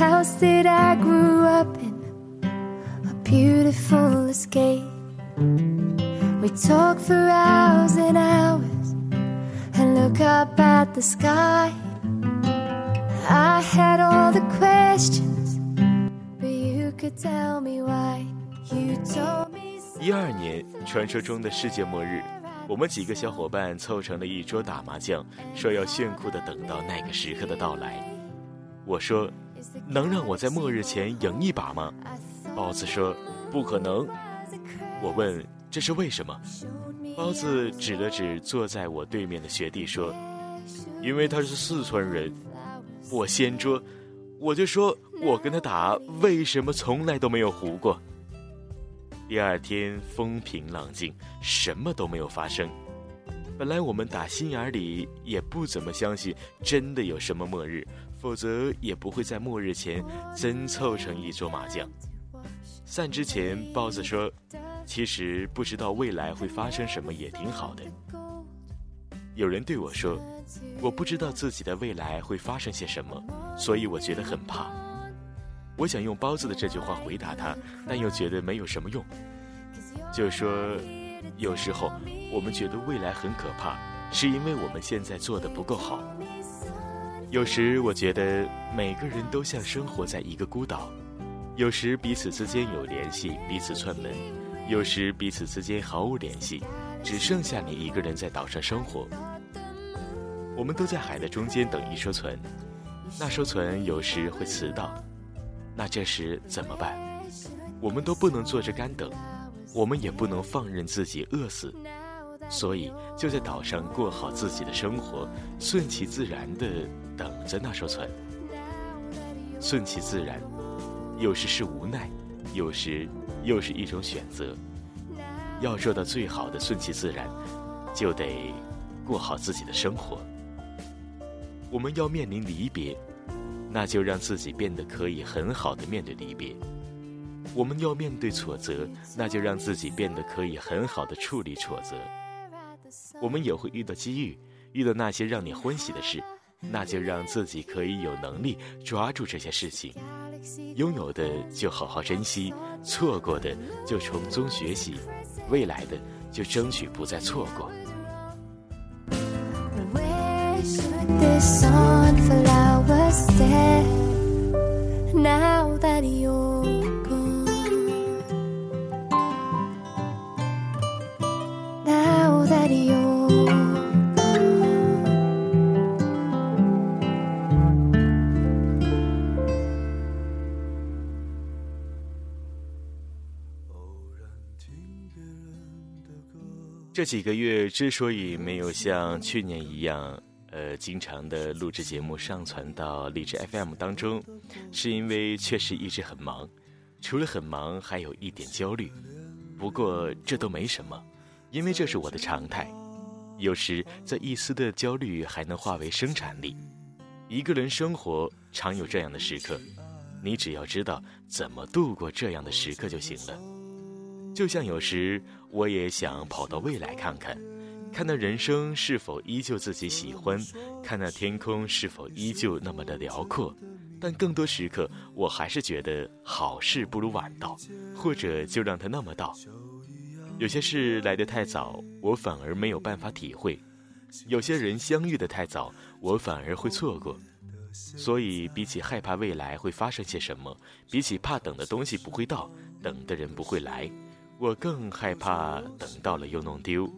house that I grew up in. A beautiful escape. We talk for hours and hours and look up at the sky. I had all the questions, but you could tell me why. You told me. 一二年，传说中的世界末日，我们几个小伙伴凑成了一桌打麻将，说要炫酷的等到那个时刻的到来。我说：“能让我在末日前赢一把吗？”包子说：“不可能。”我问：“这是为什么？”包子指了指坐在我对面的学弟说：“因为他是四川人。”我掀桌，我就说：“我跟他打，为什么从来都没有胡过？”第二天风平浪静，什么都没有发生。本来我们打心眼里也不怎么相信真的有什么末日，否则也不会在末日前真凑成一桌麻将。散之前，包子说：“其实不知道未来会发生什么也挺好的。”有人对我说：“我不知道自己的未来会发生些什么，所以我觉得很怕。”我想用包子的这句话回答他，但又觉得没有什么用。就说，有时候我们觉得未来很可怕，是因为我们现在做的不够好。有时我觉得每个人都像生活在一个孤岛，有时彼此之间有联系，彼此串门；有时彼此之间毫无联系，只剩下你一个人在岛上生活。我们都在海的中间等一艘船，那艘船有时会迟到。那这时怎么办？我们都不能坐着干等，我们也不能放任自己饿死，所以就在岛上过好自己的生活，顺其自然地等着那艘船。顺其自然，有时是无奈，有时又是一种选择。要做到最好的顺其自然，就得过好自己的生活。我们要面临离别。那就让自己变得可以很好的面对离别。我们要面对挫折，那就让自己变得可以很好的处理挫折。我们也会遇到机遇，遇到那些让你欢喜的事，那就让自己可以有能力抓住这些事情。拥有的就好好珍惜，错过的就从中学习，未来的就争取不再错过。这几个月之所以没有像去年一样。呃，经常的录制节目上传到荔枝 FM 当中，是因为确实一直很忙，除了很忙，还有一点焦虑。不过这都没什么，因为这是我的常态。有时这一丝的焦虑还能化为生产力。一个人生活常有这样的时刻，你只要知道怎么度过这样的时刻就行了。就像有时我也想跑到未来看看。看那人生是否依旧自己喜欢，看那天空是否依旧那么的辽阔，但更多时刻，我还是觉得好事不如晚到，或者就让它那么到。有些事来得太早，我反而没有办法体会；有些人相遇的太早，我反而会错过。所以，比起害怕未来会发生些什么，比起怕等的东西不会到，等的人不会来，我更害怕等到了又弄丢。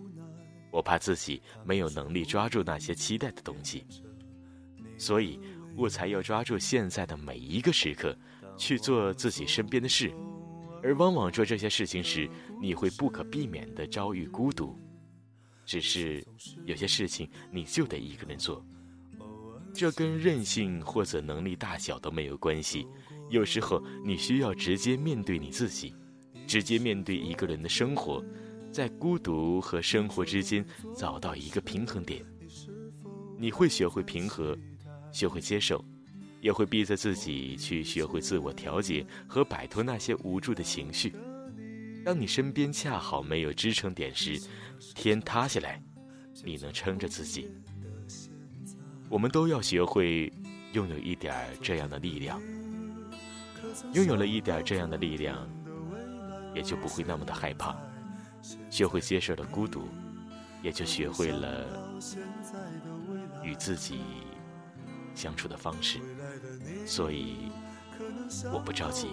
我怕自己没有能力抓住那些期待的东西，所以我才要抓住现在的每一个时刻，去做自己身边的事。而往往做这些事情时，你会不可避免地遭遇孤独。只是有些事情你就得一个人做，这跟任性或者能力大小都没有关系。有时候你需要直接面对你自己，直接面对一个人的生活。在孤独和生活之间找到一个平衡点，你会学会平和，学会接受，也会逼着自己去学会自我调节和摆脱那些无助的情绪。当你身边恰好没有支撑点时，天塌下来，你能撑着自己。我们都要学会拥有一点这样的力量。拥有了一点这样的力量，也就不会那么的害怕。学会接受了孤独，也就学会了与自己相处的方式。所以，我不着急。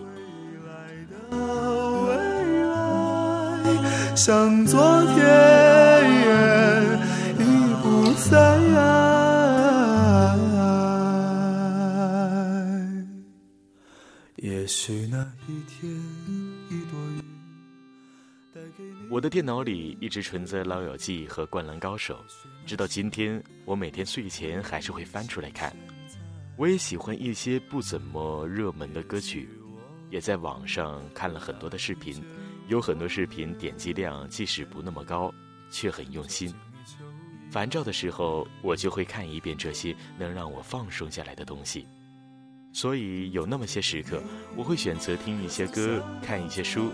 像昨天已不在。我的电脑里一直存在《老友记》和《灌篮高手》，直到今天，我每天睡前还是会翻出来看。我也喜欢一些不怎么热门的歌曲，也在网上看了很多的视频，有很多视频点击量即使不那么高，却很用心。烦躁的时候，我就会看一遍这些能让我放松下来的东西。所以有那么些时刻，我会选择听一些歌，看一些书，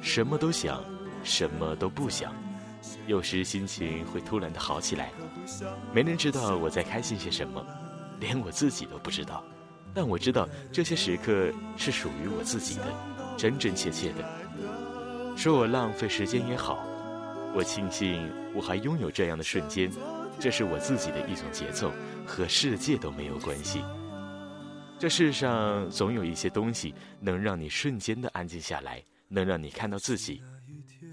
什么都想，什么都不想。有时心情会突然的好起来，没人知道我在开心些什么，连我自己都不知道。但我知道这些时刻是属于我自己的，真真切切的。说我浪费时间也好，我庆幸我还拥有这样的瞬间，这是我自己的一种节奏，和世界都没有关系。这世上总有一些东西能让你瞬间的安静下来，能让你看到自己。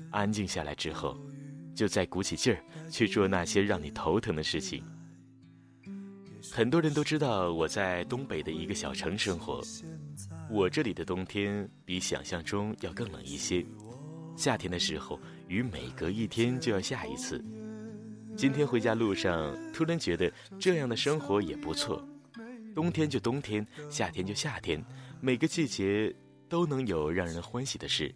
安静下来之后，就再鼓起劲儿去做那些让你头疼的事情。很多人都知道我在东北的一个小城生活，我这里的冬天比想象中要更冷一些。夏天的时候，雨每隔一天就要下一次。今天回家路上，突然觉得这样的生活也不错。冬天就冬天，夏天就夏天，每个季节都能有让人欢喜的事。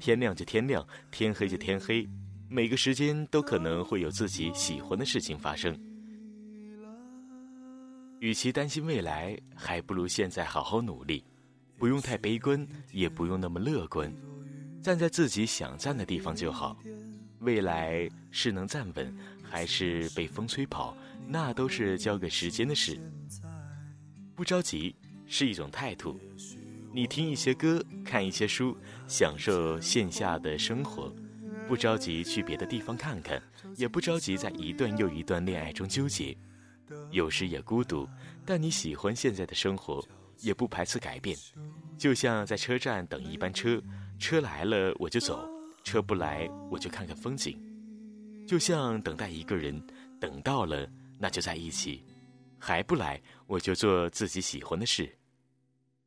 天亮就天亮，天黑就天黑，每个时间都可能会有自己喜欢的事情发生。与其担心未来，还不如现在好好努力，不用太悲观，也不用那么乐观，站在自己想站的地方就好。未来是能站稳，还是被风吹跑，那都是交给时间的事。不着急是一种态度，你听一些歌，看一些书，享受线下的生活，不着急去别的地方看看，也不着急在一段又一段恋爱中纠结，有时也孤独，但你喜欢现在的生活，也不排斥改变。就像在车站等一班车，车来了我就走，车不来我就看看风景。就像等待一个人，等到了那就在一起。还不来，我就做自己喜欢的事。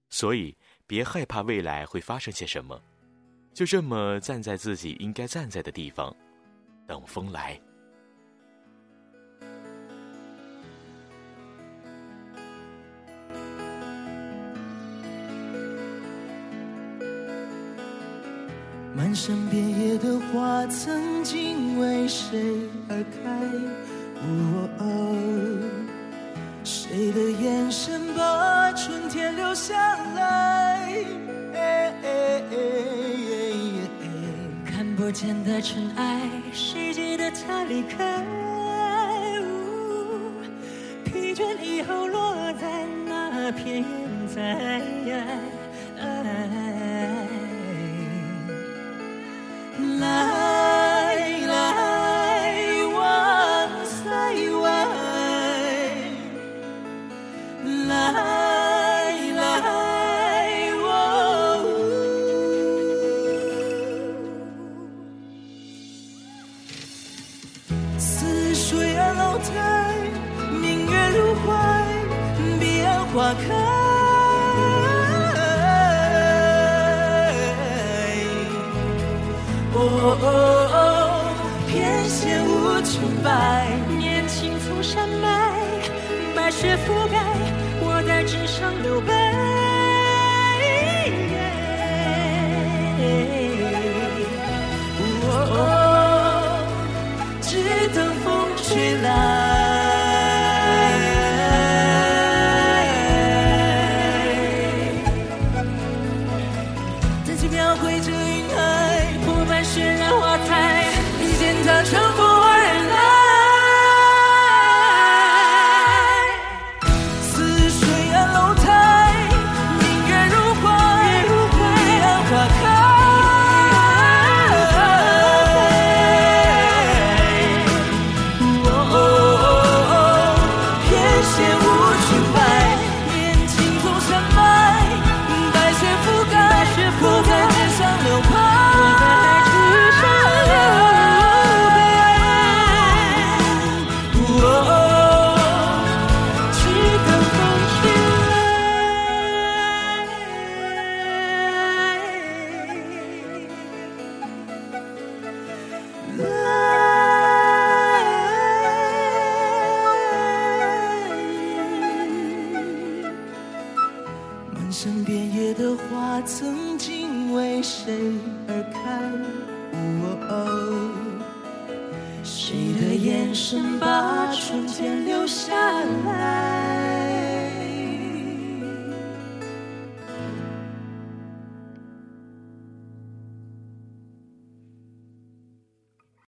所以，别害怕未来会发生些什么，就这么站在自己应该站在的地方，等风来。满山遍野的花，曾经为谁而开？谁的眼神把春天留下来？看不见的尘埃，谁记得他离开？疲倦以后落在那片云彩。来来来我、哦。似水啊，楼台，明月如怀，彼岸花开雪覆盖，纸上留白。遍野的花，曾经为谁而开？谁的眼神把春天留下来？